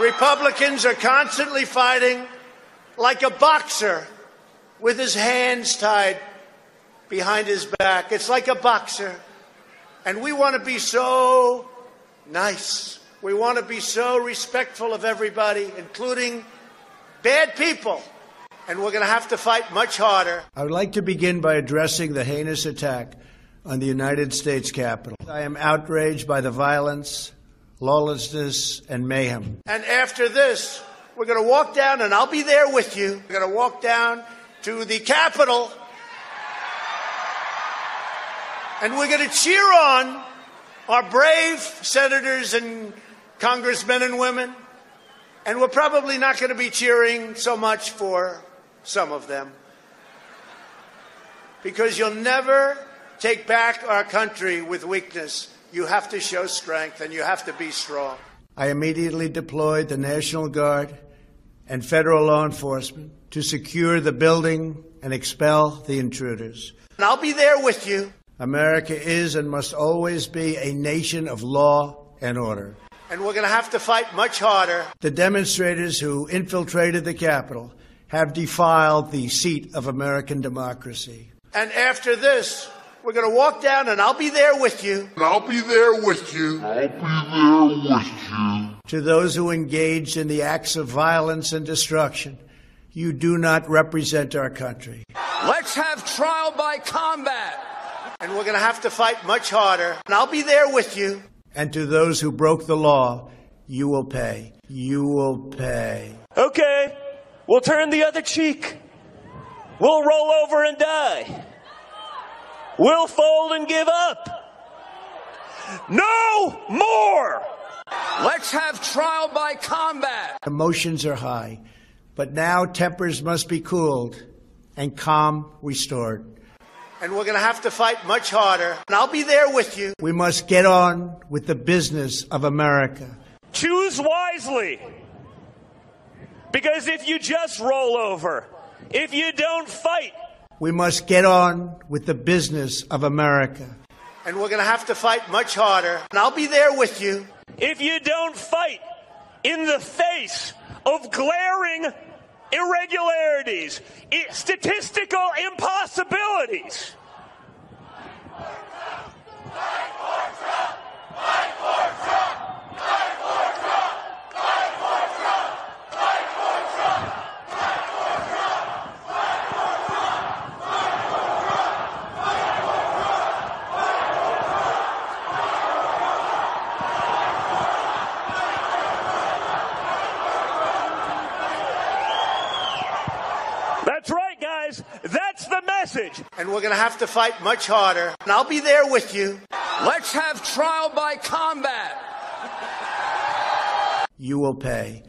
Republicans are constantly fighting like a boxer with his hands tied behind his back. It's like a boxer. And we want to be so nice. We want to be so respectful of everybody, including bad people. And we're going to have to fight much harder. I would like to begin by addressing the heinous attack on the United States Capitol. I am outraged by the violence, lawlessness, and mayhem. And after this, we're going to walk down, and I'll be there with you. We're going to walk down to the Capitol, and we're going to cheer on our brave senators and congressmen and women. And we're probably not going to be cheering so much for some of them. Because you'll never take back our country with weakness. You have to show strength and you have to be strong. I immediately deployed the National Guard and federal law enforcement to secure the building and expel the intruders. And I'll be there with you. America is and must always be a nation of law and order. And we're going to have to fight much harder. The demonstrators who infiltrated the Capitol have defiled the seat of American democracy. And after this, we're going to walk down and I'll be there with you. And I'll be there with you. I'll be there with you. To those who engaged in the acts of violence and destruction, you do not represent our country. Let's have trial by combat. And we're going to have to fight much harder. And I'll be there with you. And to those who broke the law, you will pay. You will pay. Okay, we'll turn the other cheek. We'll roll over and die. We'll fold and give up. No more! Let's have trial by combat. Emotions are high, but now tempers must be cooled and calm restored. And we're going to have to fight much harder. And I'll be there with you. We must get on with the business of America. Choose wisely. Because if you just roll over, if you don't fight, we must get on with the business of America. And we're going to have to fight much harder. And I'll be there with you. If you don't fight in the face of glaring irregularities, statistical impossibilities. Fight for Trump! Fight for Trump! That's the message. And we're going to have to fight much harder. And I'll be there with you. Let's have trial by combat. You will pay.